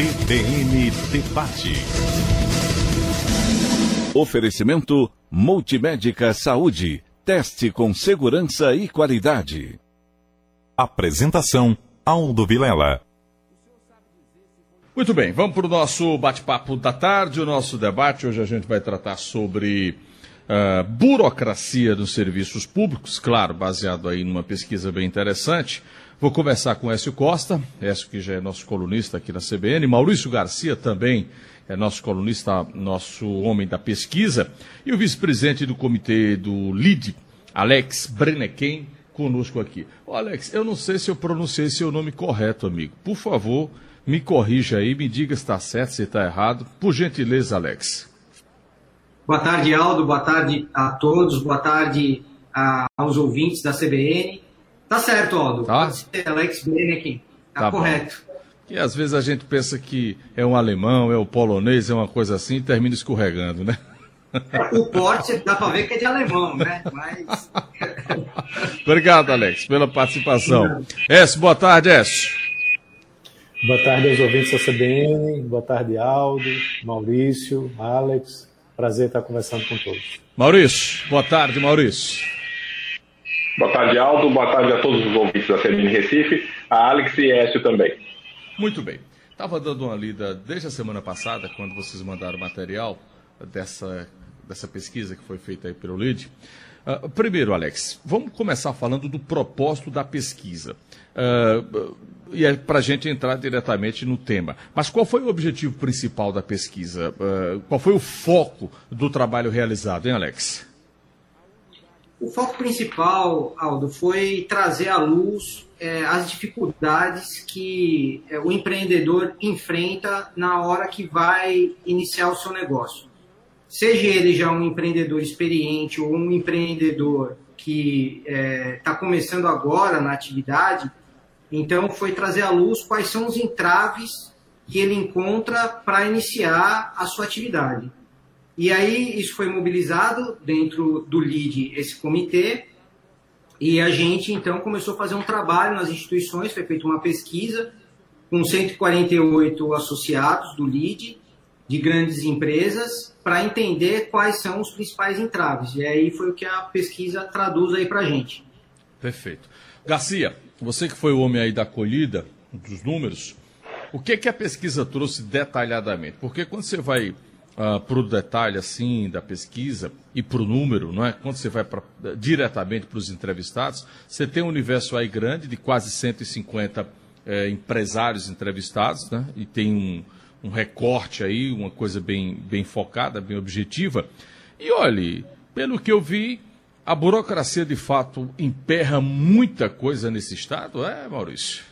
CBN Debate. Oferecimento Multimédica Saúde. Teste com segurança e qualidade. Apresentação Aldo Vilela. Muito bem, vamos para o nosso bate-papo da tarde, o nosso debate. Hoje a gente vai tratar sobre uh, burocracia nos serviços públicos, claro, baseado aí numa pesquisa bem interessante. Vou conversar com Écio Costa, Écio que já é nosso colunista aqui na CBN, Maurício Garcia também é nosso colunista, nosso homem da pesquisa, e o vice-presidente do comitê do LID, Alex Brenequem, conosco aqui. Ô Alex, eu não sei se eu pronunciei seu nome correto, amigo. Por favor, me corrija aí, me diga se está certo, se está errado. Por gentileza, Alex. Boa tarde, Aldo. Boa tarde a todos. Boa tarde a, aos ouvintes da CBN. Tá certo, Aldo. Tá? Alex Brenneck. Tá, tá correto. Bom. E às vezes a gente pensa que é um alemão, é um polonês, é uma coisa assim, e termina escorregando, né? O porte dá para ver que é de alemão, né? Mas... Obrigado, Alex, pela participação. S, boa tarde, S. Boa tarde aos ouvintes da CBN, boa tarde, Aldo, Maurício, Alex. Prazer estar conversando com todos. Maurício, boa tarde, Maurício. Boa tarde, Aldo. Boa tarde a todos os ouvintes da CBN Recife, a Alex e Écio também. Muito bem. Estava dando uma lida desde a semana passada, quando vocês mandaram material dessa, dessa pesquisa que foi feita aí pelo LID. Uh, primeiro, Alex, vamos começar falando do propósito da pesquisa. Uh, e é para a gente entrar diretamente no tema. Mas qual foi o objetivo principal da pesquisa? Uh, qual foi o foco do trabalho realizado, hein, Alex? O foco principal, Aldo, foi trazer à luz é, as dificuldades que é, o empreendedor enfrenta na hora que vai iniciar o seu negócio. Seja ele já um empreendedor experiente ou um empreendedor que está é, tá começando agora na atividade, então foi trazer à luz quais são os entraves que ele encontra para iniciar a sua atividade. E aí isso foi mobilizado dentro do LID, esse comitê, e a gente então começou a fazer um trabalho nas instituições, foi feita uma pesquisa com 148 associados do LID, de grandes empresas, para entender quais são os principais entraves. E aí foi o que a pesquisa traduz aí para a gente. Perfeito. Garcia, você que foi o homem aí da colhida, dos números, o que, que a pesquisa trouxe detalhadamente? Porque quando você vai uh, para o detalhe assim da pesquisa e para o número, não é? Quando você vai pra, diretamente para os entrevistados, você tem um universo aí grande de quase 150 eh, empresários entrevistados, né? E tem um, um recorte aí, uma coisa bem, bem focada, bem objetiva. E olhe, pelo que eu vi, a burocracia de fato emperra muita coisa nesse estado, é, Maurício?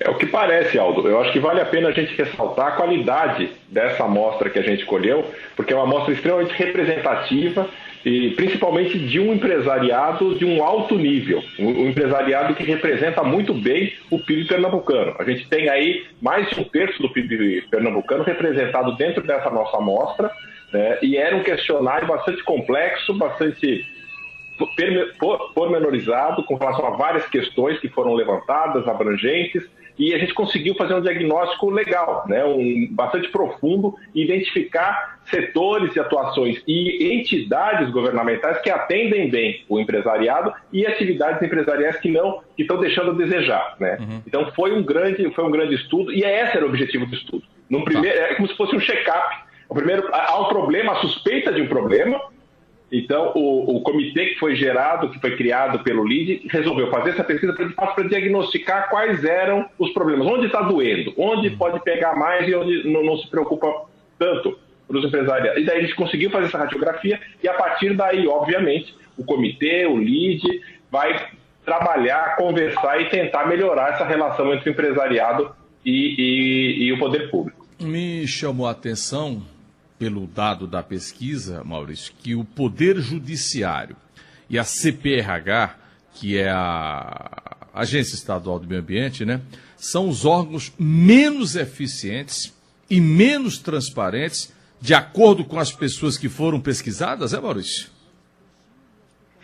É o que parece, Aldo. Eu acho que vale a pena a gente ressaltar a qualidade dessa amostra que a gente escolheu, porque é uma amostra extremamente representativa e principalmente de um empresariado de um alto nível, um empresariado que representa muito bem o PIB pernambucano. A gente tem aí mais de um terço do PIB pernambucano representado dentro dessa nossa amostra, né? e era um questionário bastante complexo, bastante pormenorizado com relação a várias questões que foram levantadas, abrangentes, e a gente conseguiu fazer um diagnóstico legal, né, um, bastante profundo, identificar setores e atuações e entidades governamentais que atendem bem o empresariado e atividades empresariais que não, que estão deixando a desejar, né? Uhum. Então foi um grande, foi um grande estudo e esse era o objetivo do estudo. No primeiro, tá. é como se fosse um check-up. O primeiro, há um problema, a suspeita de um problema, então, o, o, comitê que foi gerado, que foi criado pelo LID, resolveu fazer essa pesquisa para diagnosticar quais eram os problemas. Onde está doendo? Onde pode pegar mais e onde não, não se preocupa tanto para os empresariados. E daí a gente conseguiu fazer essa radiografia e a partir daí, obviamente, o comitê, o LID, vai trabalhar, conversar e tentar melhorar essa relação entre o empresariado e, e, e o poder público. Me chamou a atenção pelo dado da pesquisa, Maurício, que o Poder Judiciário e a CPRH, que é a Agência Estadual do Meio Ambiente, né, são os órgãos menos eficientes e menos transparentes, de acordo com as pessoas que foram pesquisadas, é, Maurício?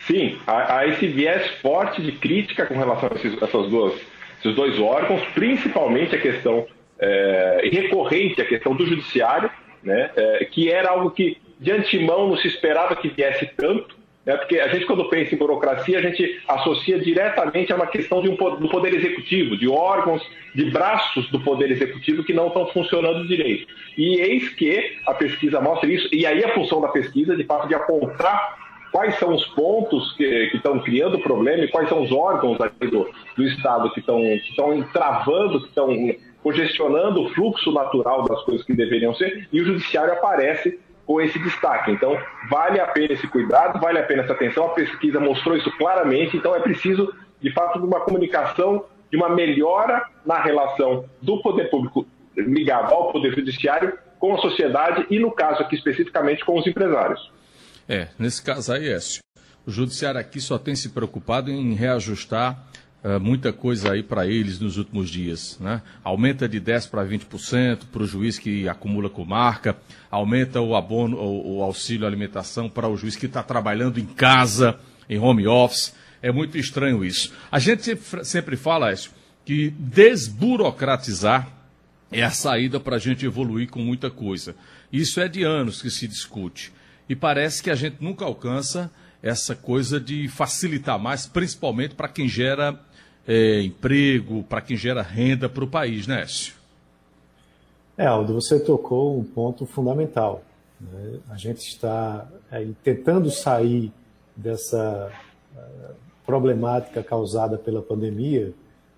Sim, há, há esse viés forte de crítica com relação a esses, essas duas esses dois órgãos, principalmente a questão é, recorrente, a questão do judiciário, né, é, que era algo que de antemão não se esperava que viesse tanto, né, porque a gente, quando pensa em burocracia, a gente associa diretamente a uma questão de um, do poder executivo, de órgãos, de braços do poder executivo que não estão funcionando direito. E eis que a pesquisa mostra isso, e aí a função da pesquisa, de fato, de apontar quais são os pontos que, estão criando problema e quais são os órgãos do, do Estado que estão, que estão travando, que estão congestionando o fluxo natural das coisas que deveriam ser, e o judiciário aparece com esse destaque. Então, vale a pena esse cuidado, vale a pena essa atenção. A pesquisa mostrou isso claramente, então é preciso, de fato, de uma comunicação, de uma melhora na relação do poder público ligado ao poder judiciário com a sociedade e, no caso aqui especificamente, com os empresários. É, nesse caso aí, Écio, o judiciário aqui só tem se preocupado em reajustar uh, muita coisa aí para eles nos últimos dias. Né? Aumenta de 10% para 20% para o juiz que acumula com marca, aumenta o abono, o, o auxílio alimentação para o juiz que está trabalhando em casa, em home office. É muito estranho isso. A gente sempre fala, Écio, que desburocratizar é a saída para a gente evoluir com muita coisa. Isso é de anos que se discute e parece que a gente nunca alcança essa coisa de facilitar mais, principalmente para quem gera é, emprego, para quem gera renda para o país, né, Écio? É, Aldo, você tocou um ponto fundamental. Né? A gente está aí, tentando sair dessa uh, problemática causada pela pandemia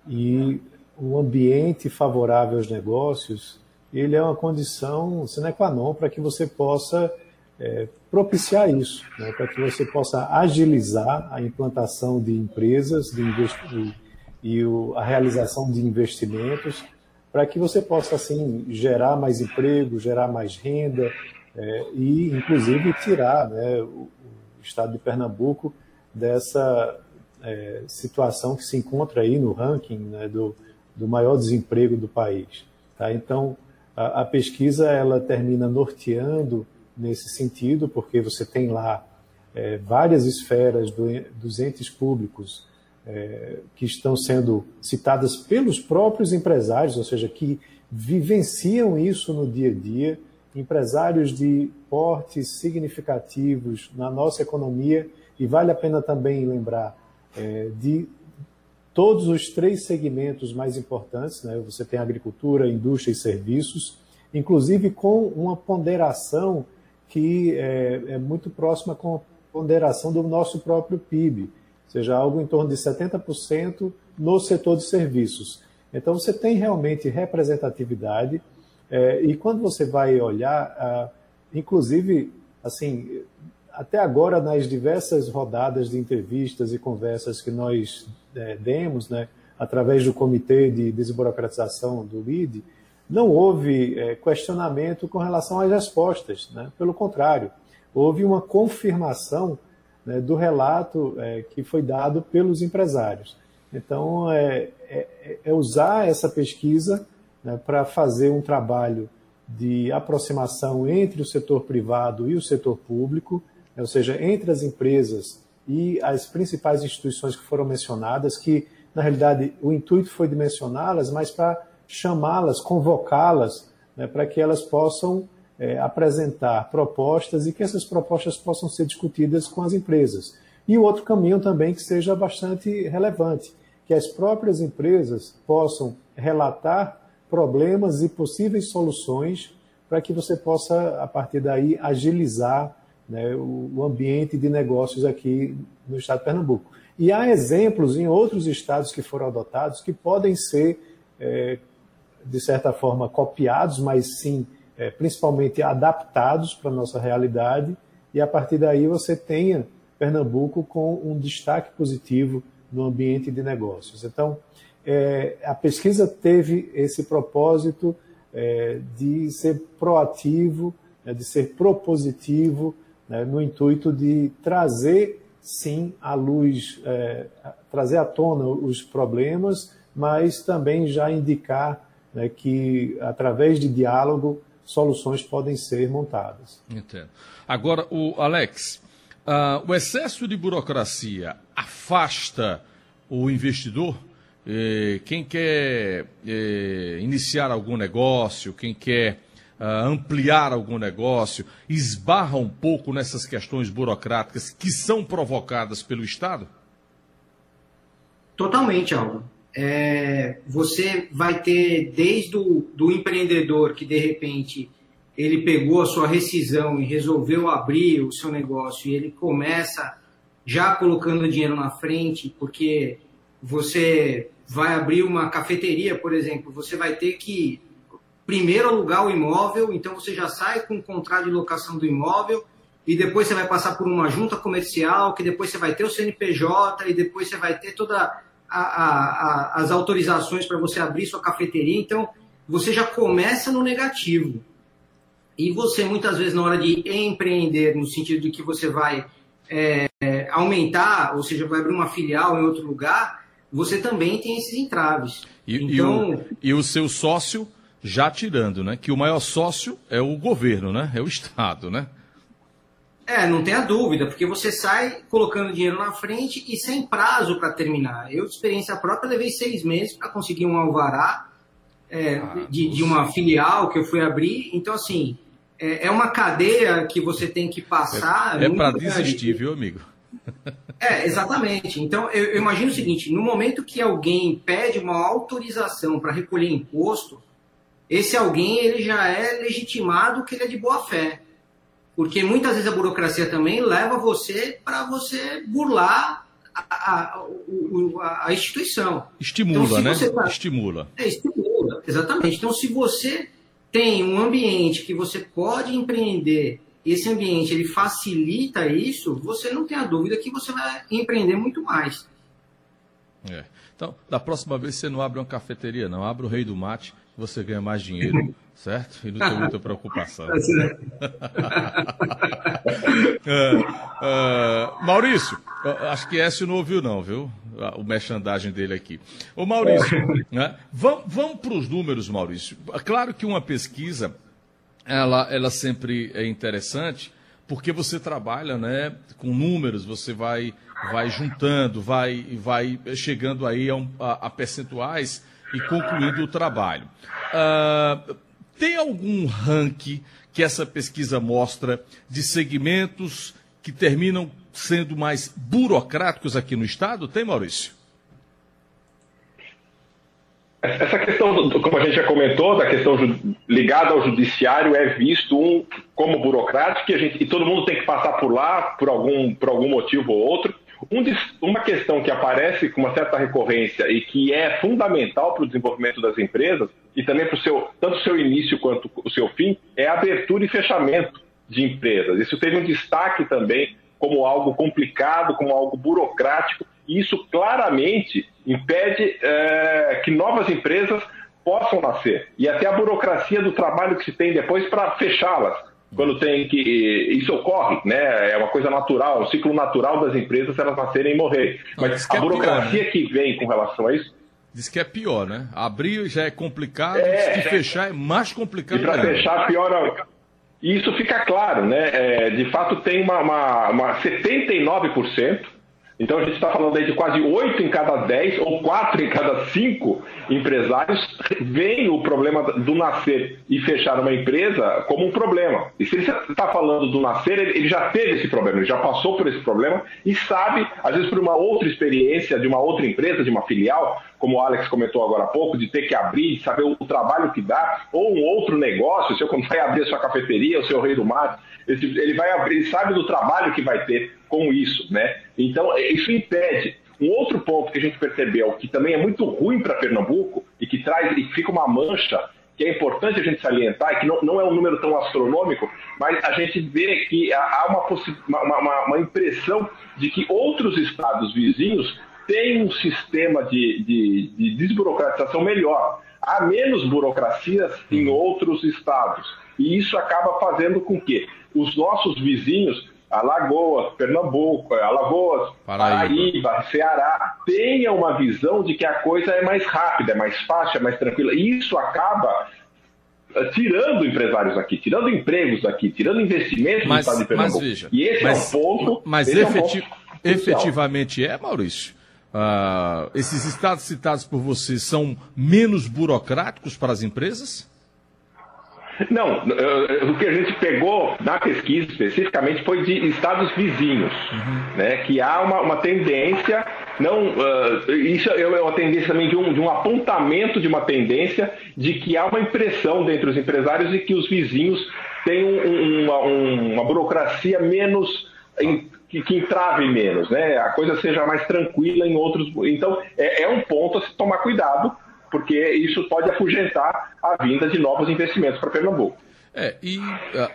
e o ambiente favorável aos negócios ele é uma condição sine qua non para que você possa é, propiciar isso, né, para que você possa agilizar a implantação de empresas de e, e o, a realização de investimentos, para que você possa assim gerar mais emprego, gerar mais renda é, e, inclusive, tirar né, o, o, estado de Pernambuco dessa é, situação que se encontra aí no ranking né, do, do maior desemprego do país. Tá? Então, a, a pesquisa ela termina norteando nesse sentido, porque você tem lá é, várias esferas do, dos entes públicos é, que estão sendo citadas pelos próprios empresários, ou seja, que vivenciam isso no dia a dia, empresários de portes significativos na nossa economia, e vale a pena também lembrar é, de todos os três segmentos mais importantes, né? você tem agricultura, indústria e serviços, inclusive com uma ponderação que é, é muito próxima com a ponderação do nosso próprio PIB, seja, algo em torno de 70% no setor de serviços. Então, você tem realmente representatividade, é, e quando você vai olhar, ah, inclusive, assim, até agora, nas diversas rodadas de entrevistas e conversas que nós é, demos, né, através do Comitê de Desburocratização do LIDE, não houve é, questionamento com relação às respostas, né? pelo contrário, houve uma confirmação né, do relato é, que foi dado pelos empresários. Então, é, é, é usar essa pesquisa né, para fazer um trabalho de aproximação entre o setor privado e o setor público, né, ou seja, entre as empresas e as principais instituições que foram mencionadas, que, na realidade, o intuito foi de mencioná-las, mas para chamá-las, convocá-las, né, para que elas possam é, apresentar propostas e que essas propostas possam ser discutidas com as empresas. E o outro caminho também que seja bastante relevante, que as próprias empresas possam relatar problemas e possíveis soluções para que você possa, a partir daí, agilizar né, o, ambiente de negócios aqui no estado de Pernambuco. E há exemplos em outros estados que foram adotados que podem ser é, de certa forma, copiados, mas sim, é, principalmente adaptados para a nossa realidade, e a partir daí você tenha Pernambuco com um destaque positivo no ambiente de negócios. Então, é, a pesquisa teve esse propósito é, de ser proativo, né, de ser propositivo, né, no intuito de trazer, sim, à luz, é, trazer à tona os problemas, mas também já indicar né, que, através de diálogo, soluções podem ser montadas. Entendo. Agora, o Alex, uh, o excesso de burocracia afasta o investidor? eh, quem quer eh, iniciar algum negócio, quem quer uh, ampliar algum negócio, esbarra um pouco nessas questões burocráticas que são provocadas pelo Estado? Totalmente, Aldo. É, você vai ter desde o do empreendedor que de repente ele pegou a sua rescisão e resolveu abrir o seu negócio e ele começa já colocando dinheiro na frente, porque você vai abrir uma cafeteria, por exemplo, você vai ter que primeiro alugar o imóvel, então você já sai com o contrato de locação do imóvel e depois você vai passar por uma junta comercial, que depois você vai ter o CNPJ e depois você vai ter todas as autorizações para você abrir sua cafeteria. Então você já começa no negativo. E você muitas vezes na hora de empreender, no sentido de que você vai é, aumentar, ou seja, vai abrir uma filial em outro lugar, você também tem esses entraves. E, então... e, o, e o seu sócio, já tirando, né? Que o maior sócio é o governo, né? É o Estado, né? É, não tenha dúvida, porque você sai colocando dinheiro na frente e sem prazo para terminar. Eu, de experiência própria, levei seis meses para conseguir um alvará é, ah, de, de, uma filial que eu fui abrir. Então, assim, é, é uma cadeia que você tem que passar. É, é para desistir, viu, amigo? É, exatamente. Então, eu, eu, imagino o seguinte: no momento que alguém pede uma autorização para recolher imposto, esse alguém ele já é legitimado que ele é de boa fé. Porque muitas vezes a burocracia também leva você para você burlar a, a, a, instituição. Estimula, então, né? Estimula. É, estimula, exatamente. Então, se você tem um ambiente que você pode empreender esse ambiente ele facilita isso, você não tem a dúvida que você vai empreender muito mais. É. Então, da próxima vez você não abre uma cafeteria, não. Abre o Rei do Mate, você ganha mais dinheiro, certo? E não tem muita preocupação. é, é, Maurício, acho que Écio não ouviu, não, viu? O merchandagem dele aqui. Ô, Maurício, né? vamos, vamos para os números, Maurício. Claro que uma pesquisa ela, ela sempre é interessante porque você trabalha né, com números, você vai, vai juntando, vai, vai chegando aí a, a, a percentuais e concluindo o trabalho. Uh, tem algum ranking que essa pesquisa mostra de segmentos que terminam sendo mais burocráticos aqui no Estado? Tem, Maurício? Essa questão, como a gente já comentou, da questão ligada ao judiciário é visto um, como burocrático e, gente, e todo mundo tem que passar por lá por algum, por algum motivo ou outro. Um, uma questão que aparece com uma certa recorrência e que é fundamental para o desenvolvimento das empresas e também para o seu, tanto o seu início quanto o seu fim, é a abertura e fechamento de empresas. Isso teve um destaque também como algo complicado, como algo burocrático e isso claramente impede é, que novas empresas possam nascer. E até a burocracia do trabalho que se tem depois para fechá-las. Quando tem que. Isso ocorre, né? É uma coisa natural, o ciclo natural das empresas elas nascerem e morrer. Mas a burocracia pior, né? que vem com relação a isso. Diz que é pior, né? Abrir já é complicado, é, e fechar é mais complicado. E para fechar, pior. E isso fica claro, né? É, de fato, tem uma, uma, uma 79% então a gente está falando aí de quase 8 em cada 10 ou 4 em cada 5 empresários veem o problema do nascer e fechar uma empresa como um problema. E se ele está falando do nascer, ele já teve esse problema, ele já passou por esse problema e sabe, às vezes por uma outra experiência de uma outra empresa, de uma filial, como o Alex comentou agora há pouco, de ter que abrir, de saber o, trabalho que dá, ou um outro negócio, se eu vai abrir a sua cafeteria, o seu rei do mate, ele vai abrir, sabe do trabalho que vai ter com isso, né? Então, isso impede. Um outro ponto que a gente percebeu, que também é muito ruim para Pernambuco e que traz e fica uma mancha que é importante a gente salientar, e que não, não é um número tão astronômico, mas a gente vê que há uma, uma, uma impressão de que outros estados vizinhos têm um sistema de, de, de desburocratização melhor. Há menos burocracias em outros estados. E isso acaba fazendo com que os nossos vizinhos Alagoas, Pernambuco, Alagoas, Paraíba. Paraíba, Ceará, tenha uma visão de que a coisa é mais rápida, é mais fácil, é mais tranquila. E isso acaba eh, tirando empresários aqui, tirando empregos aqui, tirando investimentos mas, do estado de Pernambuco. Mas veja, e esse mas, é um ponto. Mas efeti é um ponto efetivamente é, Maurício? uh, esses estados citados por você são menos burocráticos para as empresas? Não, o que a gente pegou na pesquisa especificamente foi de estados vizinhos, uhum. né, que há uma, uma tendência, não, uh, isso é uma tendência também de um, de um apontamento de uma tendência de que há uma impressão dentre os empresários de que os vizinhos têm um, uma, uma, burocracia menos que, que entrave menos, né? A coisa seja mais tranquila em outros. Então é, é um ponto a se tomar cuidado porque isso pode afugentar a vinda de novos investimentos para Pernambuco. É, e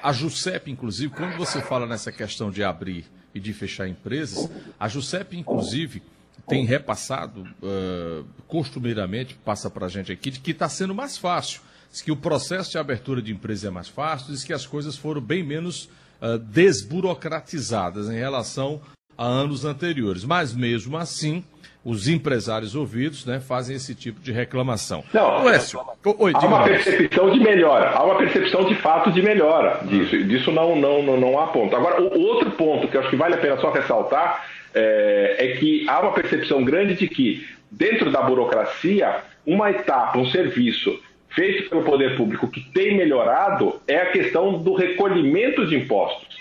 a JUSEP, inclusive, quando você fala nessa questão de abrir e de fechar empresas, a JUSEP, inclusive, tem repassado, uh, costumeiramente, passa para a gente aqui, de que está sendo mais fácil. Diz que o processo de abertura de empresa é mais fácil, diz que as coisas foram bem menos uh, desburocratizadas em relação a anos anteriores. Mas, mesmo assim, os empresários ouvidos né, fazem esse tipo de reclamação. Não, Lécio, oi, há uma percepção de melhora, há uma percepção de fato de melhora disso. Disso não, não, não, não há ponto. Agora, o outro ponto que eu acho que vale a pena só ressaltar é, é que há uma percepção grande de que, dentro da burocracia, uma etapa, um serviço feito pelo poder público que tem melhorado é a questão do recolhimento de impostos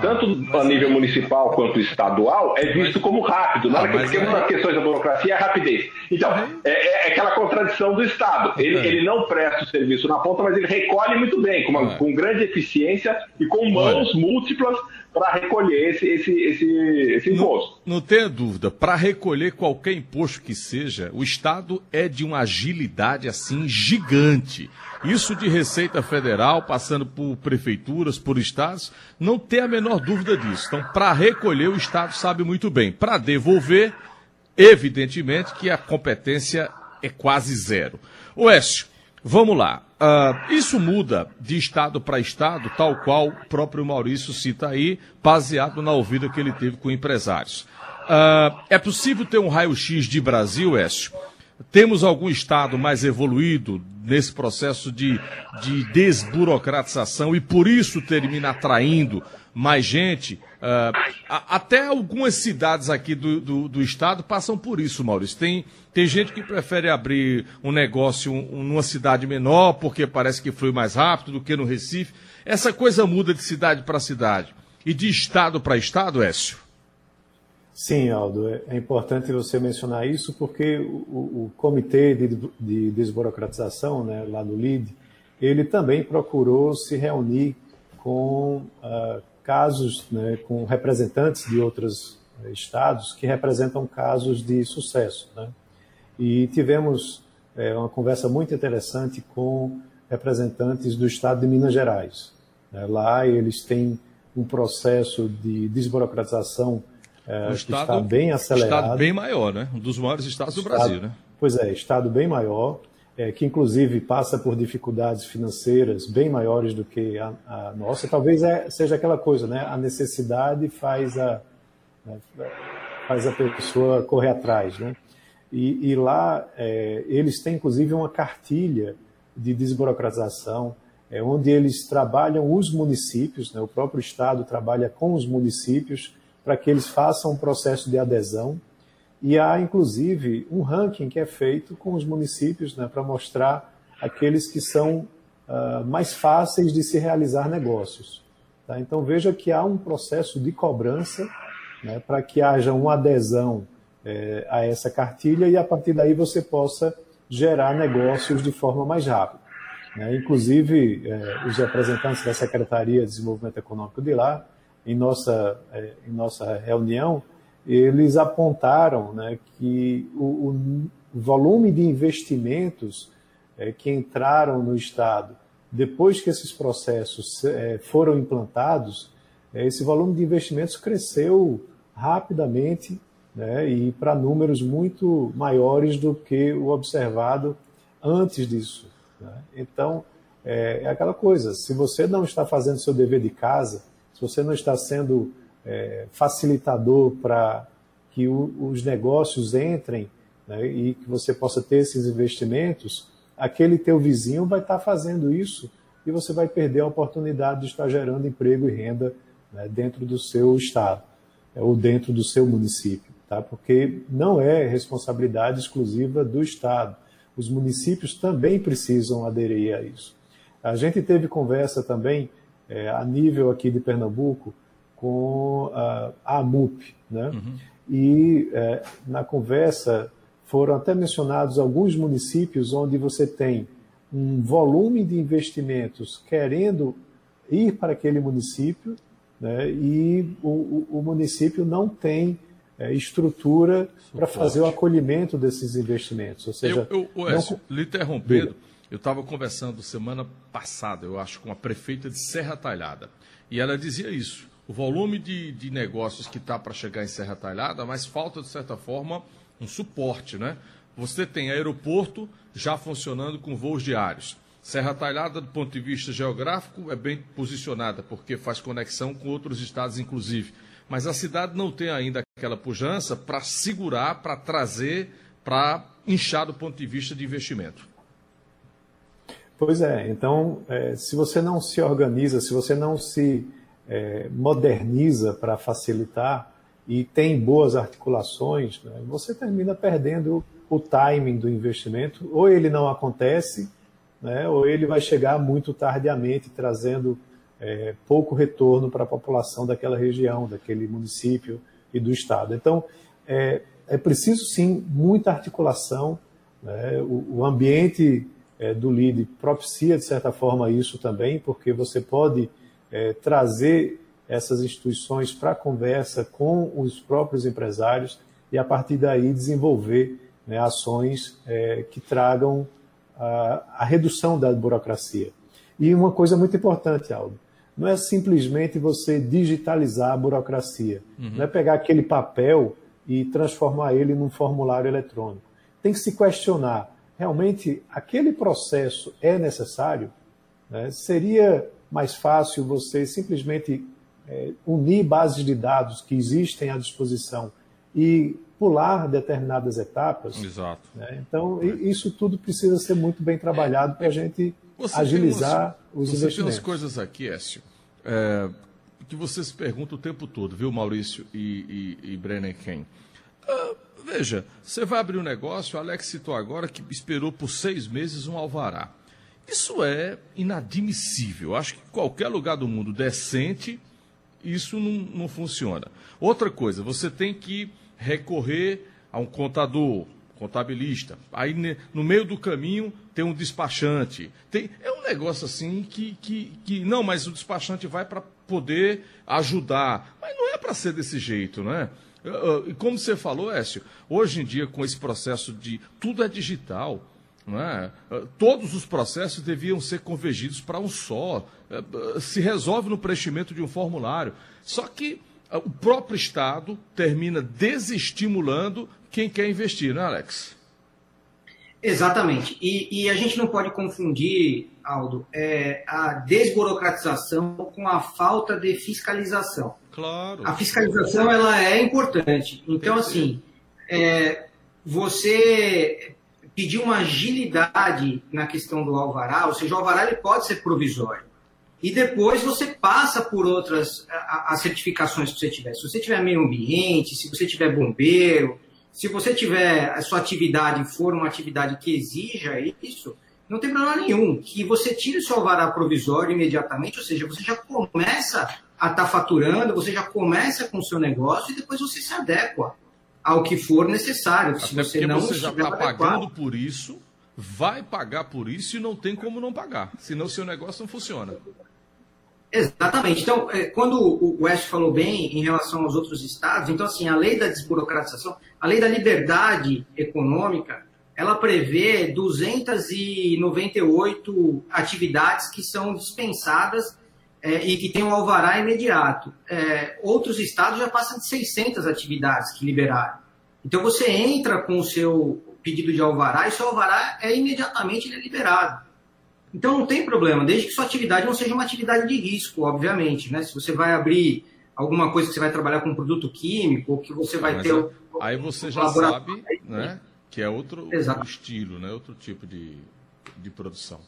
tanto a nível municipal quanto estadual, é visto como rápido. Na hora que porque uma das questões da burocracia é a rapidez. Então, é, é, aquela contradição do Estado. Ele, ele não presta o serviço na ponta, mas ele recolhe muito bem, com, uma, com grande eficiência e com mãos múltiplas para recolher esse, esse, esse, esse imposto. Não, não tenha dúvida, para recolher qualquer imposto que seja, o Estado é de uma agilidade assim gigante. Isso de Receita Federal, passando por prefeituras, por estados, não tem a menor dúvida disso. Então, para recolher, o Estado sabe muito bem. Para devolver, evidentemente que a competência é quase zero. Oécio, vamos lá. Uh, isso muda de estado para estado, tal qual o próprio Maurício cita aí, baseado na ouvida que ele teve com empresários. Uh, é possível ter um raio-x de Brasil, Écio? Temos algum estado mais evoluído nesse processo de, de desburocratização e por isso termina atraindo mais gente. Uh, até algumas cidades aqui do, do, do, estado passam por isso, Maurício. Tem, tem gente que prefere abrir um negócio um, numa cidade menor porque parece que flui mais rápido do que no Recife. Essa coisa muda de cidade para cidade e de estado para estado, Écio? Sim, Aldo, é, é importante você mencionar isso porque o, o Comitê de, de, Desburocratização, né, lá no LID, ele também procurou se reunir com uh, casos, né, com representantes de outros uh, estados que representam casos de sucesso. Né? E tivemos é, uma conversa muito interessante com representantes do estado de Minas Gerais. Né? Lá eles têm um processo de desburocratização é, estado, está bem acelerado. estado bem maior, né? Um dos maiores estados do estado, Brasil, né? Pois é, estado bem maior, é, que inclusive passa por dificuldades financeiras bem maiores do que a, a nossa. Talvez é, seja aquela coisa, né? A necessidade faz a, né? faz a pessoa correr atrás, né? E, e lá é, eles têm inclusive uma cartilha de desburocratização, é, onde eles trabalham os municípios, né? o próprio Estado trabalha com os municípios para que eles façam um processo de adesão. E há, inclusive, um ranking que é feito com os municípios né, para mostrar aqueles que são uh, mais fáceis de se realizar negócios. Tá? Então, veja que há um processo de cobrança né, para que haja uma adesão é, a essa cartilha e, a partir daí, você possa gerar negócios de forma mais rápida. Né? Inclusive, é, os representantes da Secretaria de Desenvolvimento Econômico de lá em nossa, é, em nossa reunião, eles apontaram né, que o, o, volume de investimentos é, que entraram no Estado depois que esses processos é, foram implantados, é, esse volume de investimentos cresceu rapidamente né, e para números muito maiores do que o observado antes disso. Né? Então, é, é aquela coisa: se você não está fazendo seu dever de casa, se você não está sendo é, facilitador para que o, os negócios entrem né, e que você possa ter esses investimentos, aquele teu vizinho vai estar fazendo isso e você vai perder a oportunidade de estar gerando emprego e renda né, dentro do seu estado é, ou dentro do seu município. tá? porque não é responsabilidade exclusiva do Estado. Os municípios também precisam aderir a isso. A gente teve conversa também, é, a nível aqui de Pernambuco, com a, a AMUP, né? Uhum. E é, na conversa foram até mencionados alguns municípios onde você tem um volume de investimentos querendo ir para aquele município né, e o, o, município não tem é, estrutura para fazer o acolhimento desses investimentos. Ou seja, eu, eu, Oécio, não... lhe interrompendo, eu estava conversando semana passada, eu acho, com a prefeita de Serra Talhada, e ela dizia isso. O volume de, de negócios que está para chegar em Serra Talhada, mas falta, de certa forma, um suporte, né? Você tem aeroporto já funcionando com voos diários. Serra Talhada, do ponto de vista geográfico, é bem posicionada, porque faz conexão com outros estados, inclusive. Mas a cidade não tem ainda aquela pujança para segurar, para trazer, para inchar do ponto de vista de investimento. Pois é, então, é, se você não se organiza, se você não se é, moderniza para facilitar e tem boas articulações, né, você termina perdendo o timing do investimento, ou ele não acontece, né, ou ele vai chegar muito tardiamente, trazendo é, pouco retorno para a população daquela região, daquele município e do estado. Então, é, é preciso sim muita articulação. Né, o, o, ambiente é, do LID propicia, de certa forma, isso também, porque você pode é, trazer essas instituições para conversa com os próprios empresários e, a partir daí, desenvolver né, ações é, que tragam a, a, redução da burocracia. E uma coisa muito importante, Aldo, não é simplesmente você digitalizar a burocracia, uhum. não é pegar aquele papel e transformar ele num formulário eletrônico. Tem que se questionar, realmente aquele processo é necessário? Né? Seria mais fácil você simplesmente é, unir bases de dados que existem à disposição e pular determinadas etapas. Exato. Né? Então, é. isso tudo precisa ser muito bem trabalhado para a gente você agilizar umas, os você investimentos. Tem umas coisas aqui, Écio, é, que você se pergunta o tempo todo, viu, Maurício e, e, e Brenner Ken? Uh, veja, você vai abrir um negócio, o Alex citou agora que esperou por seis meses um alvará. Isso é inadmissível. Acho que qualquer lugar do mundo decente, isso não, não funciona. Outra coisa, você tem que recorrer a um contador, contabilista. Aí no meio do caminho tem um despachante. Tem, é um negócio assim que, que, que não, mas o despachante vai para poder ajudar. Mas não é para ser desse jeito, não é? E como você falou, Écio, hoje em dia com esse processo de tudo é digital, é? Todos os processos deviam ser convergidos para um só. Se resolve no preenchimento de um formulário. Só que o próprio Estado termina desestimulando quem quer investir, não é, Alex? Exatamente. E, e a gente não pode confundir, Aldo, é, a desburocratização com a falta de fiscalização. Claro. A fiscalização ela é importante. Então, assim, é, você pedir uma agilidade na questão do alvará, ou seja, o alvará ele pode ser provisório. E depois você passa por outras as certificações que você tiver. Se você tiver meio ambiente, se você tiver bombeiro, se você tiver a sua atividade for uma atividade que exija isso, não tem problema nenhum. Que você tire o seu alvará provisório imediatamente, ou seja, você já começa a estar tá faturando, você já começa com o seu negócio e depois você se adequa ao que for necessário. Até se você não você já está pagando por isso, vai pagar por isso e não tem como não pagar. Senão o seu negócio não funciona. Exatamente. Então, é, quando o West falou bem em relação aos outros estados, então, assim, a lei da desburocratização, a lei da liberdade econômica, ela prevê 298 atividades que são dispensadas é, e que têm um alvará imediato. É, outros estados já passam de 600 atividades que liberaram. Então, você entra com o seu pedido de alvará e seu alvará é imediatamente liberado. Então não tem problema, desde que sua atividade não seja uma atividade de risco, obviamente. Né? Se você vai abrir alguma coisa que você vai trabalhar com um produto químico, ou que você vai Mas ter. É, aí você já sabe né, que é outro, outro, estilo, né, outro tipo de, de produção.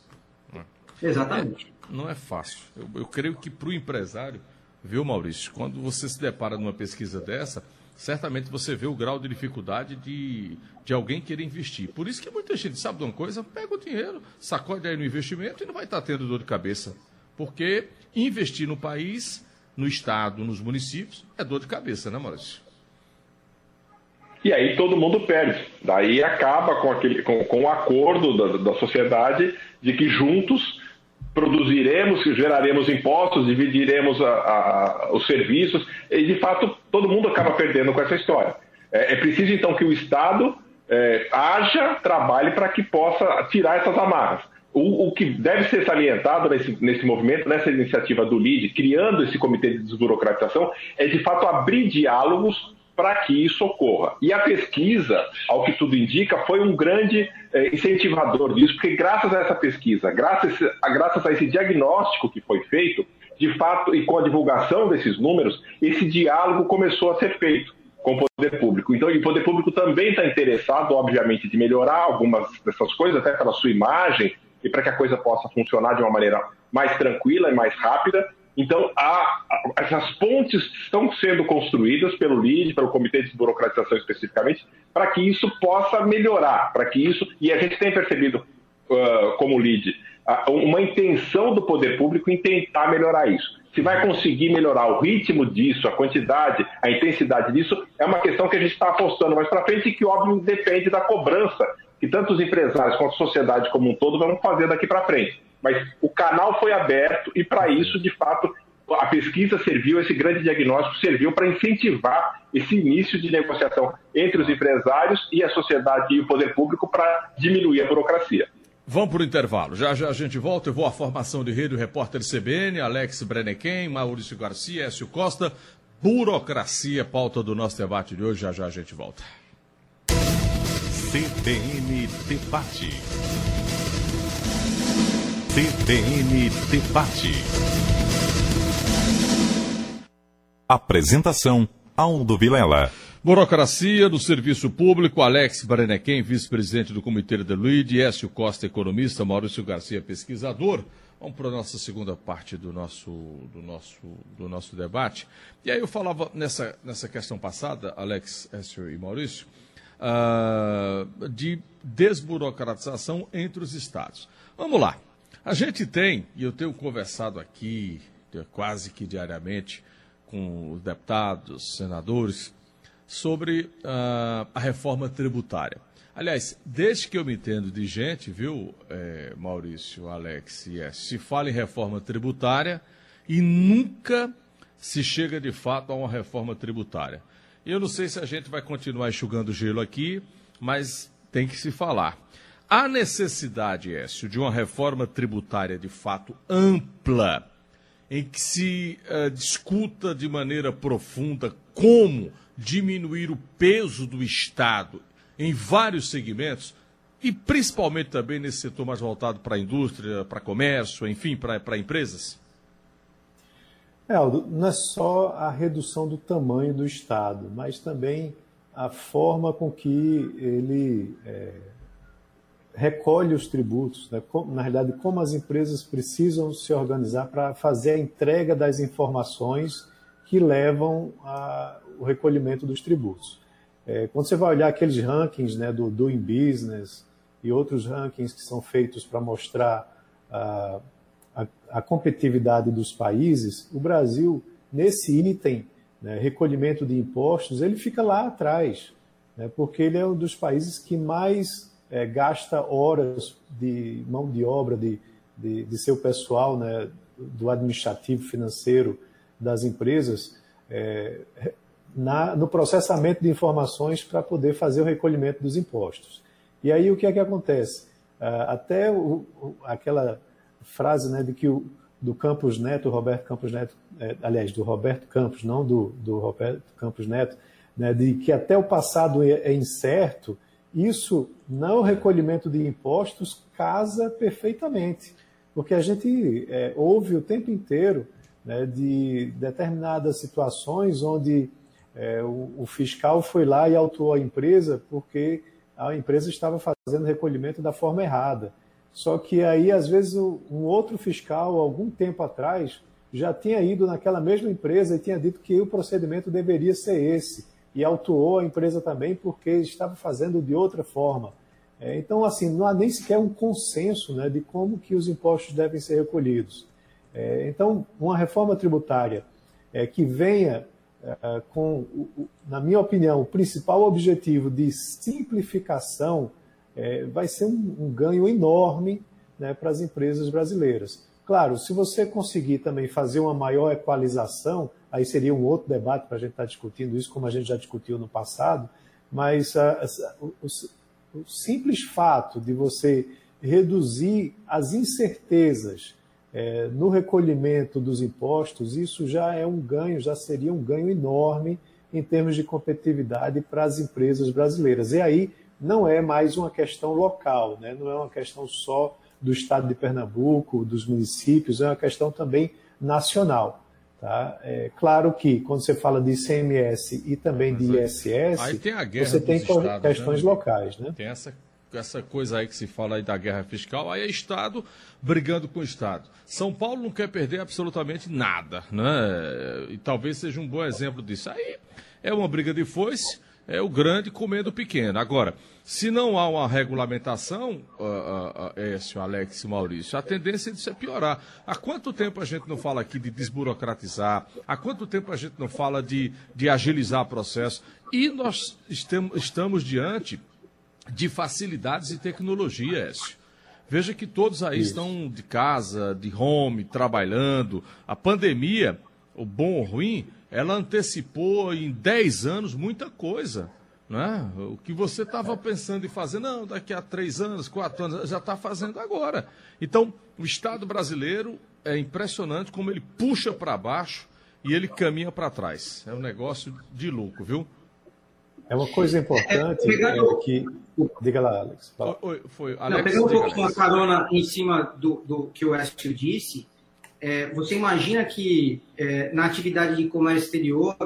Exatamente. É, não é fácil. Eu, eu creio que para o empresário, viu, Maurício, quando você se depara numa pesquisa dessa, certamente você vê o grau de dificuldade de, de alguém querer investir. Por isso que muita gente sabe de uma coisa, pega o dinheiro, sacode aí no investimento e não vai estar tendo dor de cabeça. Porque investir no país, no estado, nos municípios, é dor de cabeça, né, Maurício? E aí todo mundo perde. Daí acaba com, aquele, com, com o acordo da, da sociedade de que juntos produziremos, geraremos impostos, dividiremos a, a, os serviços, e de fato todo mundo acaba perdendo com essa história. É, é preciso então que o Estado é, haja, trabalhe para que possa tirar essas amarras. O, o, que deve ser salientado nesse, nesse movimento, nessa iniciativa do LIDE, criando esse comitê de desburocratização, é de fato abrir diálogos para que isso ocorra. E a pesquisa, ao que tudo indica, foi um grande eh, incentivador disso, porque graças a essa pesquisa, graças a, graças a esse diagnóstico que foi feito, de fato, e com a divulgação desses números, esse diálogo começou a ser feito com o poder público. Então, o poder público também está interessado, obviamente, de melhorar algumas dessas coisas, até pela sua imagem, e para que a coisa possa funcionar de uma maneira mais tranquila e mais rápida. Então, há, essas pontes estão sendo construídas pelo LID, pelo Comitê de Desburocratização especificamente, para que isso possa melhorar, para que isso. E a gente tem percebido, uh, como LID, uh, uma intenção do poder público em tentar melhorar isso. Se vai conseguir melhorar o ritmo disso, a quantidade, a intensidade disso, é uma questão que a gente está apostando mais para frente e que, óbvio, depende da cobrança que tanto os empresários quanto a sociedade como um todo vão fazer daqui para frente. Mas o canal foi aberto e, para isso, de fato, a pesquisa serviu, esse grande diagnóstico serviu para incentivar esse início de negociação entre os empresários e a sociedade e o poder público para diminuir a burocracia. Vamos para o intervalo. Já já a gente volta. Eu vou à formação de rede, o repórter CBN, Alex Brenequem, Maurício Garcia, Écio Costa. Burocracia, pauta do nosso debate de hoje. Já já a gente volta. CBN Debate. CBN Debate. Apresentação Aldo Vilela. Burocracia do Serviço Público, Alex Barenequem, vice-presidente do Comitê de Luide, Écio Costa, economista, Maurício Garcia, pesquisador. Vamos para a nossa segunda parte do nosso, do nosso, do nosso debate. E aí eu falava nessa, nessa questão passada, Alex, Écio e Maurício, uh, de desburocratização entre os estados. Vamos lá. A gente tem, e eu tenho conversado aqui quase que diariamente com os deputados, senadores, sobre uh, a reforma tributária. Aliás, desde que eu me entendo de gente, viu, é, Maurício, Alex e S, se fala em reforma tributária e nunca se chega de fato a uma reforma tributária. Eu não sei se a gente vai continuar enxugando gelo aqui, mas tem que se falar. Há necessidade, Écio, de uma reforma tributária de fato ampla, em que se uh, discuta de maneira profunda como diminuir o peso do Estado em vários segmentos, e principalmente também nesse setor mais voltado para a indústria, para comércio, enfim, para, para empresas? É, Aldo, não é só a redução do tamanho do Estado, mas também a forma com que ele é, recolhe os tributos, né? na realidade, como as empresas precisam se organizar para fazer a entrega das informações que levam ao recolhimento dos tributos. É, quando você vai olhar aqueles rankings né, do Doing Business e outros rankings que são feitos para mostrar a, a, a, competitividade dos países, o Brasil, nesse item, né, recolhimento de impostos, ele fica lá atrás, né, porque ele é um dos países que mais é, gasta horas de mão de obra de, de, de seu pessoal, né, do administrativo financeiro das empresas, é, na, no processamento de informações para poder fazer o recolhimento dos impostos. E aí o que é que acontece? Ah, até o, aquela frase né, de que o, do Campos Neto, Roberto Campos Neto, é, aliás, do Roberto Campos, não do, do Roberto Campos Neto, né, de que até o passado é, é incerto, isso, não recolhimento de impostos, casa perfeitamente. Porque a gente é, ouve o tempo inteiro né, de determinadas situações onde é, o, o, fiscal foi lá e autuou a empresa porque a empresa estava fazendo recolhimento da forma errada. Só que aí, às vezes, um outro fiscal, algum tempo atrás, já tinha ido naquela mesma empresa e tinha dito que o procedimento deveria ser esse e autuou a empresa também porque estava fazendo de outra forma. É, então, assim, não há nem sequer um consenso né, de como que os impostos devem ser recolhidos. É, então, uma reforma tributária é, que venha é, com, na minha opinião, o principal objetivo de simplificação é, vai ser um, um ganho enorme né, para as empresas brasileiras. Claro, se você conseguir também fazer uma maior equalização, aí seria um outro debate para a gente estar tá discutindo isso, como a gente já discutiu no passado, mas a, a, o, o simples fato de você reduzir as incertezas é, no recolhimento dos impostos, isso já é um ganho, já seria um ganho enorme em termos de competitividade para as empresas brasileiras. E aí não é mais uma questão local, né? não é uma questão só do estado de Pernambuco, dos municípios, é uma questão também nacional. Tá? É claro que quando você fala de ICMS e também Mas de ISS, aí tem você tem estados, né? questões né? locais. Né? Tem essa, essa coisa aí que se fala aí da guerra fiscal, aí é Estado brigando com o Estado. São Paulo não quer perder absolutamente nada, né? E talvez seja um bom exemplo disso. Aí é uma briga de foice, é o grande comendo o pequeno. Agora, se não há uma regulamentação, uh, uh, Écio, Alex e Maurício, a tendência é disso é piorar. Há quanto tempo a gente não fala aqui de desburocratizar? Há quanto tempo a gente não fala de, de agilizar o processo? E nós estamos, estamos diante de facilidades e tecnologia, Écio. Veja que todos aí Isso. estão de casa, de home, trabalhando. A pandemia, o bom ou ruim, ela antecipou em 10 anos muita coisa. Né? O que você estava pensando em fazer, não, daqui a três anos, quatro anos, já está fazendo agora. Então, o Estado brasileiro é impressionante como ele puxa para baixo e ele caminha para trás. É um negócio de louco, viu? É uma coisa importante é, pegando... é que. Diga lá, Alex. Oi, foi, Alex não, pegando um pouquinho a carona em cima do, do que o Écio disse, é, você imagina que é, na atividade de comércio exterior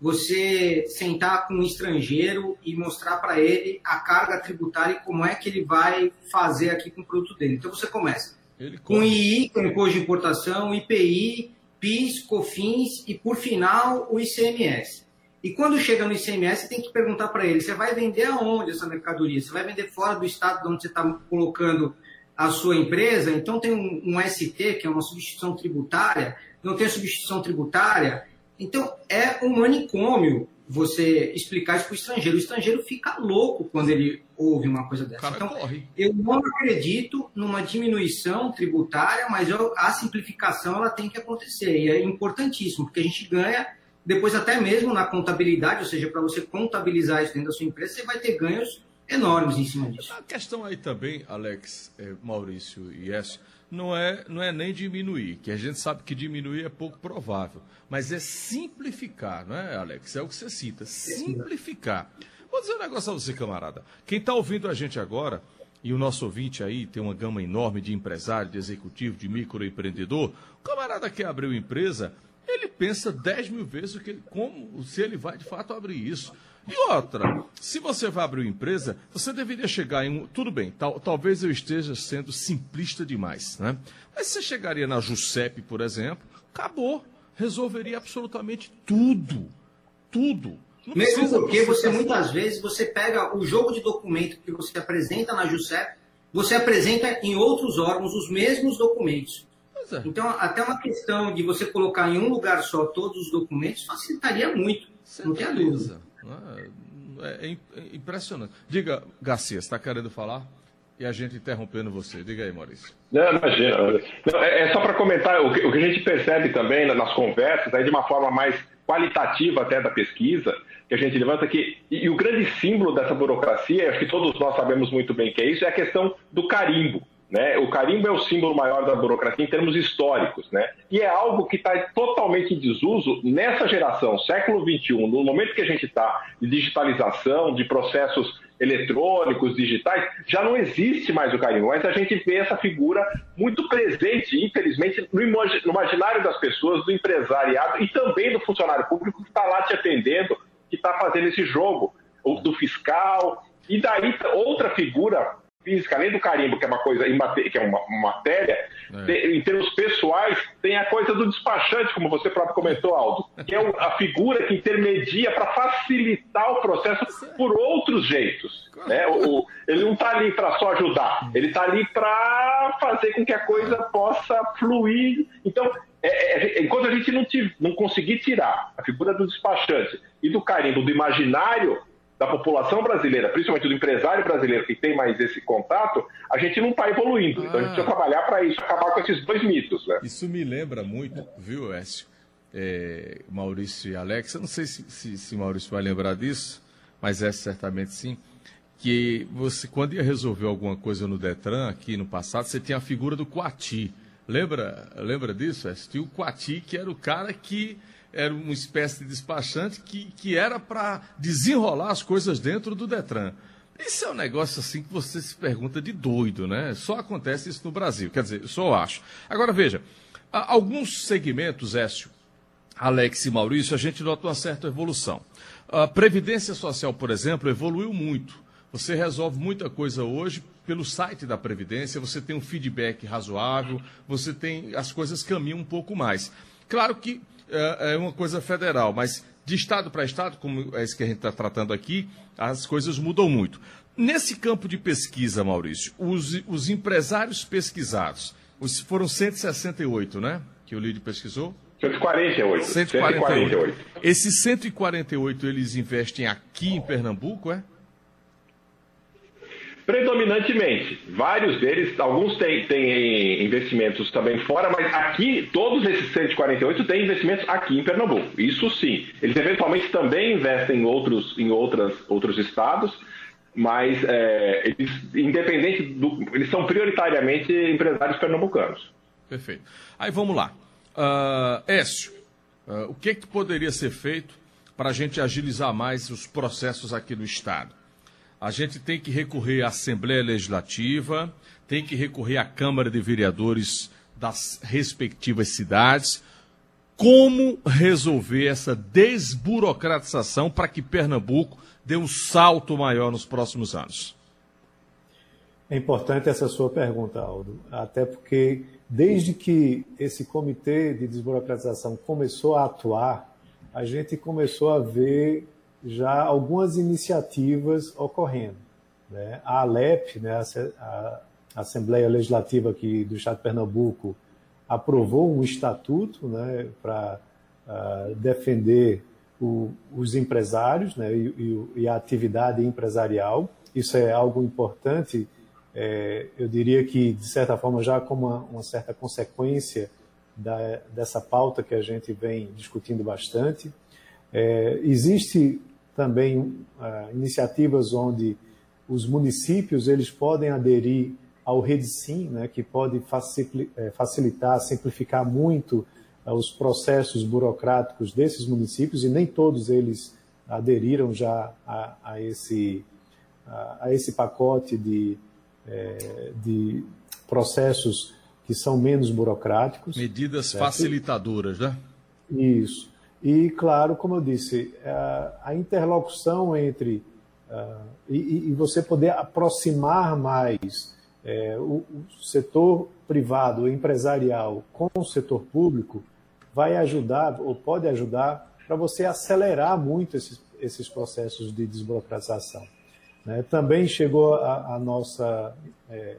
você sentar com um estrangeiro e mostrar para ele a carga tributária e como é que ele vai fazer aqui com o produto dele. Então você começa com II, com imposto de importação, IPI, PIS, COFINS e por final o ICMS. E quando chega no ICMS, você tem que perguntar para ele: você vai vender aonde essa mercadoria? Você vai vender fora do estado onde você está colocando a sua empresa? Então tem um, um ST, que é uma substituição tributária. Não tem substituição tributária, então, é um manicômio você explicar isso para o estrangeiro. O estrangeiro fica louco quando ele ouve uma coisa dessa. Então, corre. eu não acredito numa diminuição tributária, mas eu, a simplificação ela tem que acontecer. E é importantíssimo, porque a gente ganha depois até mesmo na contabilidade, ou seja, para você contabilizar isso dentro da sua empresa, você vai ter ganhos enormes em cima disso. A questão aí também, Alex, eh, Maurício e Écio, não é, não é nem diminuir, que a gente sabe que diminuir é pouco provável, mas é simplificar, não é, Alex? É o que você cita, simplificar. Vou dizer um negócio a você, camarada. Quem está ouvindo a gente agora, e o nosso ouvinte aí tem uma gama enorme de empresário, de executivo, de microempreendedor, o camarada que abriu empresa, ele pensa 10 mil vezes o que, como, se ele vai de fato abrir isso. E outra, se você vai abrir uma empresa, você deveria chegar em um. Tudo bem, tal, talvez eu esteja sendo simplista demais, né? Mas você chegaria na JUSEP, por exemplo, acabou. Resolveria absolutamente tudo. Tudo. Não Mesmo porque você, muitas vezes, você pega o jogo de documento que você apresenta na JUSEP, você apresenta em outros órgãos os mesmos documentos. É. Então, até uma questão de você colocar em um lugar só todos os documentos facilitaria muito. não tem dúvida. É, é, impressionante. Diga, Garcia, está querendo falar? E a gente interrompendo você. Diga aí, Maurício. Não, imagina. Não, é, é, só para comentar, o que, o que, a gente percebe também nas conversas, aí de uma forma mais qualitativa até da pesquisa, que a gente levanta que, e, e o grande símbolo dessa burocracia, acho que todos nós sabemos muito bem que é isso, é a questão do carimbo. Né? O carimbo é o símbolo maior da burocracia em termos históricos, né? e é algo que está totalmente em desuso nessa geração, século XXI, no momento que a gente está de digitalização, de processos eletrônicos, digitais, já não existe mais o carimbo, mas a gente vê essa figura muito presente, infelizmente, no imaginário das pessoas, do empresariado e também do funcionário público que está lá te atendendo, que está fazendo esse jogo, do fiscal. E daí outra figura física, além do carimbo, que é uma coisa que é uma, uma matéria, é. tem, em termos pessoais, tem a coisa do despachante, como você próprio comentou, Aldo, que é a figura que intermedia para facilitar o processo por outros jeitos. Né? O, ele não está ali para só ajudar, ele está ali para fazer com que a coisa possa fluir. Então, é, é, é enquanto a gente não, não conseguir tirar a figura do despachante e do carimbo do imaginário da população brasileira, principalmente do empresário brasileiro que tem mais esse contato, a gente não está evoluindo. Ah. Então a gente precisa trabalhar para isso, acabar com esses dois mitos. Né? Isso me lembra muito, viu, Écio? É, Maurício e Alex, eu não sei se, se, se Maurício vai lembrar disso, mas é certamente sim que você, quando ia resolver alguma coisa no Detran, aqui no passado, você tinha a figura do Coati. Lembra, lembra disso? Tinha o Coati, que era o cara que era uma espécie de despachante que, que era para desenrolar as coisas dentro do Detran. Isso é um negócio assim que você se pergunta de doido, né? Só acontece isso no Brasil, quer dizer, só acho. Agora veja, alguns segmentos, Écio, Alex e Maurício, a gente nota uma certa evolução. A Previdência Social, por exemplo, evoluiu muito. Você resolve muita coisa hoje pelo site da Previdência, você tem um feedback razoável, você tem. as coisas caminham um pouco mais. Claro que é, é uma coisa federal, mas de estado para estado, como é isso que a gente está tratando aqui, as coisas mudam muito. Nesse campo de pesquisa, Maurício, os, os empresários pesquisados, os, foram 168, né? Que o Lídio pesquisou? 148. 148. 148. Esses 148 eles investem aqui em Pernambuco, é? Predominantemente. Vários deles, alguns têm, têm investimentos também fora, mas aqui, todos esses 148 têm investimentos aqui em Pernambuco. Isso sim. Eles eventualmente também investem em outros, em outras, outros estados, mas é, eles, independente do. Eles são prioritariamente empresários pernambucanos. Perfeito. Aí vamos lá. Uh, Écio, uh, o que, que poderia ser feito para a gente agilizar mais os processos aqui no Estado? A gente tem que recorrer à Assembleia Legislativa, tem que recorrer à Câmara de Vereadores das respectivas cidades. Como resolver essa desburocratização para que Pernambuco dê um salto maior nos próximos anos? É importante essa sua pergunta, Aldo, até porque desde que esse comitê de desburocratização começou a atuar, a gente começou a ver já algumas iniciativas ocorrendo. Né? A ALEP, né, a Assembleia Legislativa aqui do Estado de Pernambuco, aprovou um estatuto né, para uh, defender o, os empresários né, e, e, a atividade empresarial. Isso é algo importante, é, eu diria que, de certa forma, já como uma, uma certa consequência da, dessa pauta que a gente vem discutindo bastante. É, existe também uh, iniciativas onde os municípios eles podem aderir ao RedSim, né, que pode eh, facilitar, simplificar muito uh, os processos burocráticos desses municípios e nem todos eles aderiram já a, a esse, a, a, esse pacote de, é, de processos que são menos burocráticos. Medidas certo? facilitadoras, né? Isso. E, claro, como eu disse, a interlocução entre. E, você poder aproximar mais é, o, setor privado, empresarial, com o setor público, vai ajudar, ou pode ajudar, para você acelerar muito esses, esses processos de desburocratização. Né? Também chegou a, nossa, é,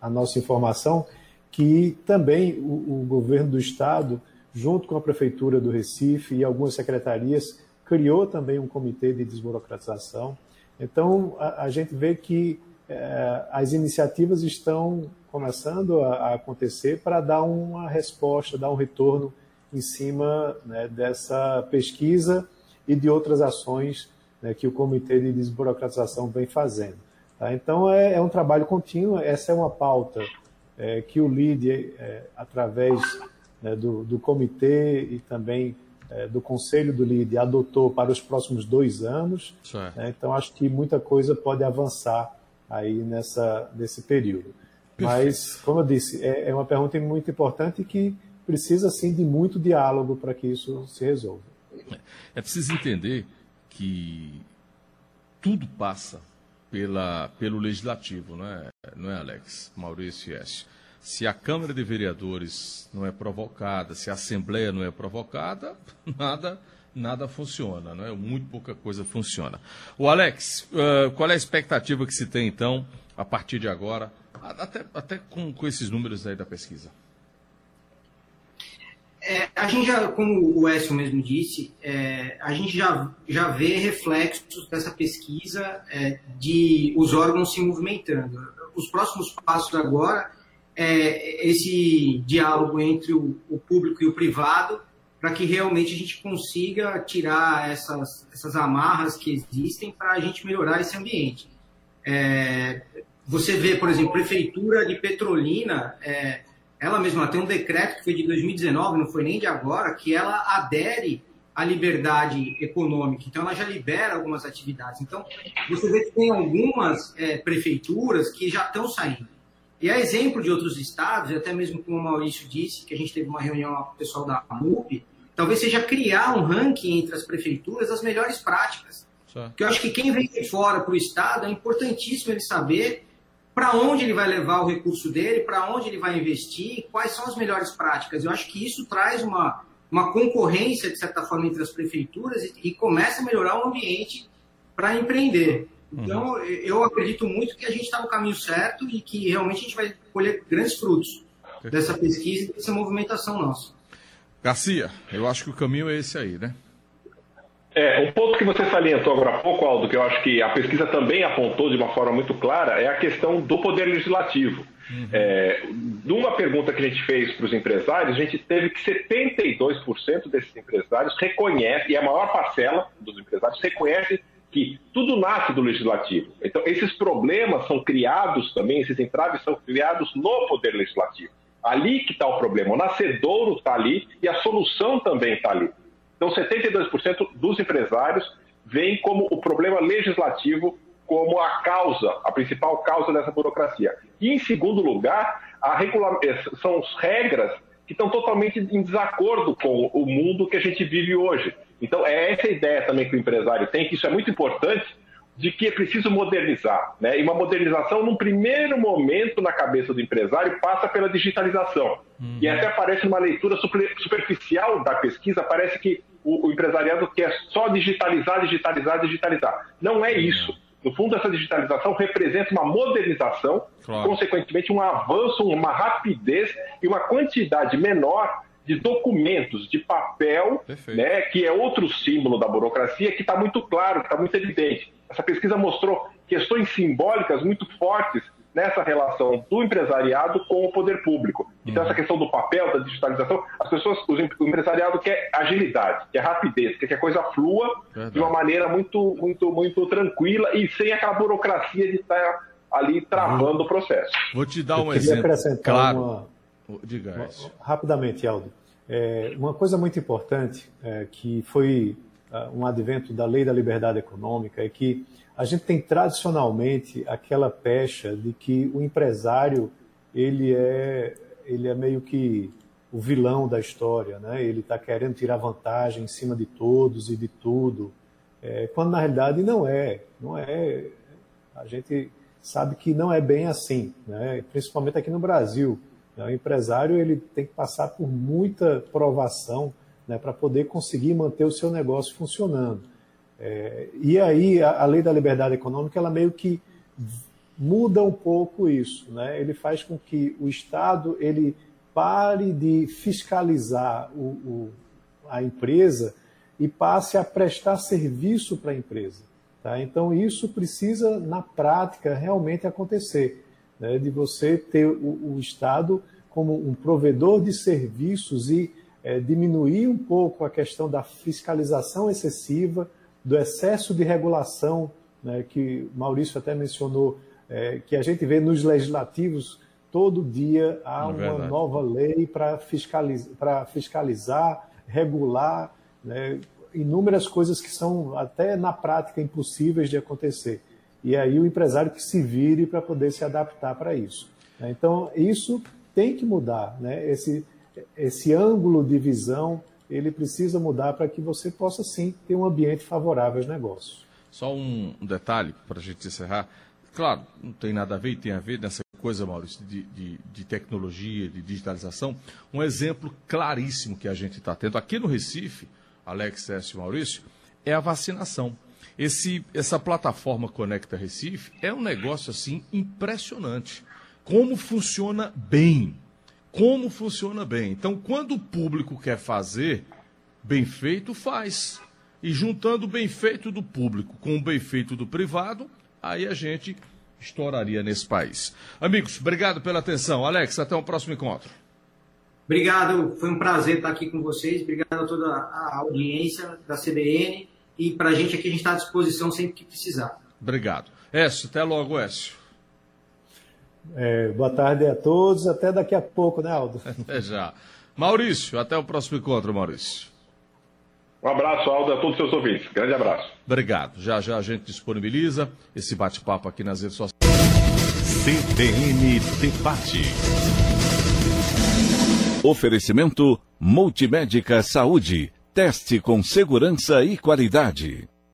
a, nossa informação que também o governo do Estado junto com a Prefeitura do Recife e algumas secretarias, criou também um comitê de desburocratização. Então, a, a gente vê que é, as iniciativas estão começando a, a, acontecer para dar uma resposta, dar um retorno em cima né, dessa pesquisa e de outras ações né, que o Comitê de Desburocratização vem fazendo. Tá? Então, é, é, um trabalho contínuo, essa é uma pauta é, que o LIDE, é, através né, do, do, comitê e também é, do conselho do LIDE adotou para os próximos dois anos. Né, então, acho que muita coisa pode avançar aí nessa, nesse período. Mas, como eu disse, é, é uma pergunta muito importante que precisa, sim, de muito diálogo para que isso se resolva. É preciso entender que tudo passa pela, pelo legislativo, não é, não é Alex? Maurício S. Se a Câmara de Vereadores não é provocada, se a Assembleia não é provocada, nada nada funciona, não é? Muito pouca coisa funciona. O Alex, uh, qual é a expectativa que se tem então a partir de agora, até, até com, com esses números aí da pesquisa? É, a gente já, como o Écio mesmo disse, é, a gente já, já vê reflexos dessa pesquisa é, de os órgãos se movimentando. Os próximos passos agora é esse diálogo entre o, o público e o privado para que realmente a gente consiga tirar essas, essas amarras que existem para a gente melhorar esse ambiente. É, você vê, por exemplo, prefeitura de Petrolina, é, ela mesma tem um decreto que foi de 2019, não foi nem de agora, que ela adere à liberdade econômica. Então, ela já libera algumas atividades. Então, você vê que tem algumas é, prefeituras que já estão saindo. E é exemplo de outros estados, e até mesmo como o Maurício disse, que a gente teve uma reunião com o pessoal da MUP, talvez seja criar um ranking entre as prefeituras das melhores práticas. Porque eu acho que quem vem de fora para o estado é importantíssimo ele saber para onde ele vai levar o recurso dele, para onde ele vai investir, quais são as melhores práticas. Eu acho que isso traz uma, uma concorrência, de certa forma, entre as prefeituras e, e começa a melhorar o ambiente para empreender. Então, uhum. eu acredito muito que a gente está no caminho certo e que realmente a gente vai colher grandes frutos dessa pesquisa e dessa movimentação nossa. Garcia, eu acho que o caminho é esse aí, né? É, um ponto que você salientou agora há pouco, Aldo, que eu acho que a pesquisa também apontou de uma forma muito clara, é a questão do poder legislativo. Uhum. É, numa pergunta que a gente fez para os empresários, a gente teve que 72% desses empresários reconhecem, e a maior parcela dos empresários reconhece que tudo nasce do legislativo. Então, esses problemas são criados também, esses entraves são criados no poder legislativo. Ali que está o problema. O nascedouro está ali e a solução também está ali. Então, 72% dos empresários veem como o problema legislativo como a causa, a principal causa dessa burocracia. E, em segundo lugar, regula... Eh, são as regras que estão totalmente em desacordo com o mundo que a gente vive hoje. Então, é essa ideia também que o empresário tem, que isso é muito importante, de que é preciso modernizar. Né? E uma modernização, num primeiro momento, na cabeça do empresário, passa pela digitalização. Uhum. E até parece numa leitura super, superficial da pesquisa, parece que o, o, empresariado quer só digitalizar, digitalizar, digitalizar. Não é isso. No fundo, essa digitalização representa uma modernização, claro. consequentemente, um avanço, uma rapidez e uma quantidade menor de documentos, de papel, né, que é outro símbolo da burocracia, que está muito claro, que está muito evidente. Essa pesquisa mostrou questões simbólicas muito fortes nessa relação do empresariado com o poder público. Então, uhum. essa questão do papel, da digitalização, as pessoas, o empresariado quer agilidade, quer rapidez, quer que a coisa flua Verdade. de uma maneira muito, muito, muito tranquila e sem aquela burocracia de estar ali travando uhum. o processo. Vou te dar um exemplo. Claro. Uma Diga, Rapidamente, Aldo. É, uma coisa muito importante é, que foi uh, um advento da lei da liberdade econômica é que a gente tem tradicionalmente aquela pecha de que o empresário ele é ele é meio que o vilão da história, né? Ele está querendo tirar vantagem em cima de todos e de tudo, é, quando na realidade não é, não é. A gente sabe que não é bem assim, né? Principalmente aqui no Brasil. O empresário ele tem que passar por muita provação né, para poder conseguir manter o seu negócio funcionando. É, e aí a, a, lei da liberdade econômica ela meio que muda um pouco isso, né? Ele faz com que o Estado ele pare de fiscalizar o, o, a empresa e passe a prestar serviço para a empresa. Tá? Então isso precisa na prática realmente acontecer né, de você ter o, o, Estado como um provedor de serviços e é, diminuir um pouco a questão da fiscalização excessiva, do excesso de regulação, né, que Maurício até mencionou, é, que a gente vê nos legislativos todo dia há é uma verdade. nova lei para fiscalizar, fiscalizar, regular, né, inúmeras coisas que são até na prática impossíveis de acontecer e aí o empresário que se vire para poder se adaptar para isso. Né? Então, isso tem que mudar, né? esse, esse ângulo de visão ele precisa mudar para que você possa sim ter um ambiente favorável aos negócios. Só um, detalhe para a gente encerrar. Claro, não tem nada a ver e tem a ver nessa coisa, Maurício, de, de, de tecnologia, de digitalização. Um exemplo claríssimo que a gente está tendo aqui no Recife, Alex S. e Maurício, é a vacinação. Esse, essa plataforma Conecta Recife é um negócio assim impressionante. Como funciona bem. Como funciona bem. Então, quando o público quer fazer, bem feito, faz. E juntando o bem feito do público com o bem feito do privado, aí a gente estouraria nesse país. Amigos, obrigado pela atenção. Alex, até o próximo encontro. Obrigado, foi um prazer estar aqui com vocês. Obrigado a toda a audiência da CBN. E para a gente aqui, a gente está à disposição sempre que precisar. Obrigado. Écio, até logo, Écio. É, boa tarde a todos. Até daqui a pouco, né, Aldo? Até já. Maurício, até o próximo encontro, Maurício. Um abraço, Aldo, a todos os seus ouvintes. Grande abraço. Obrigado. Já já a gente disponibiliza esse bate-papo aqui nas redes sociais. CBN Debate. Oferecimento Multimédica Saúde. Teste com segurança e qualidade.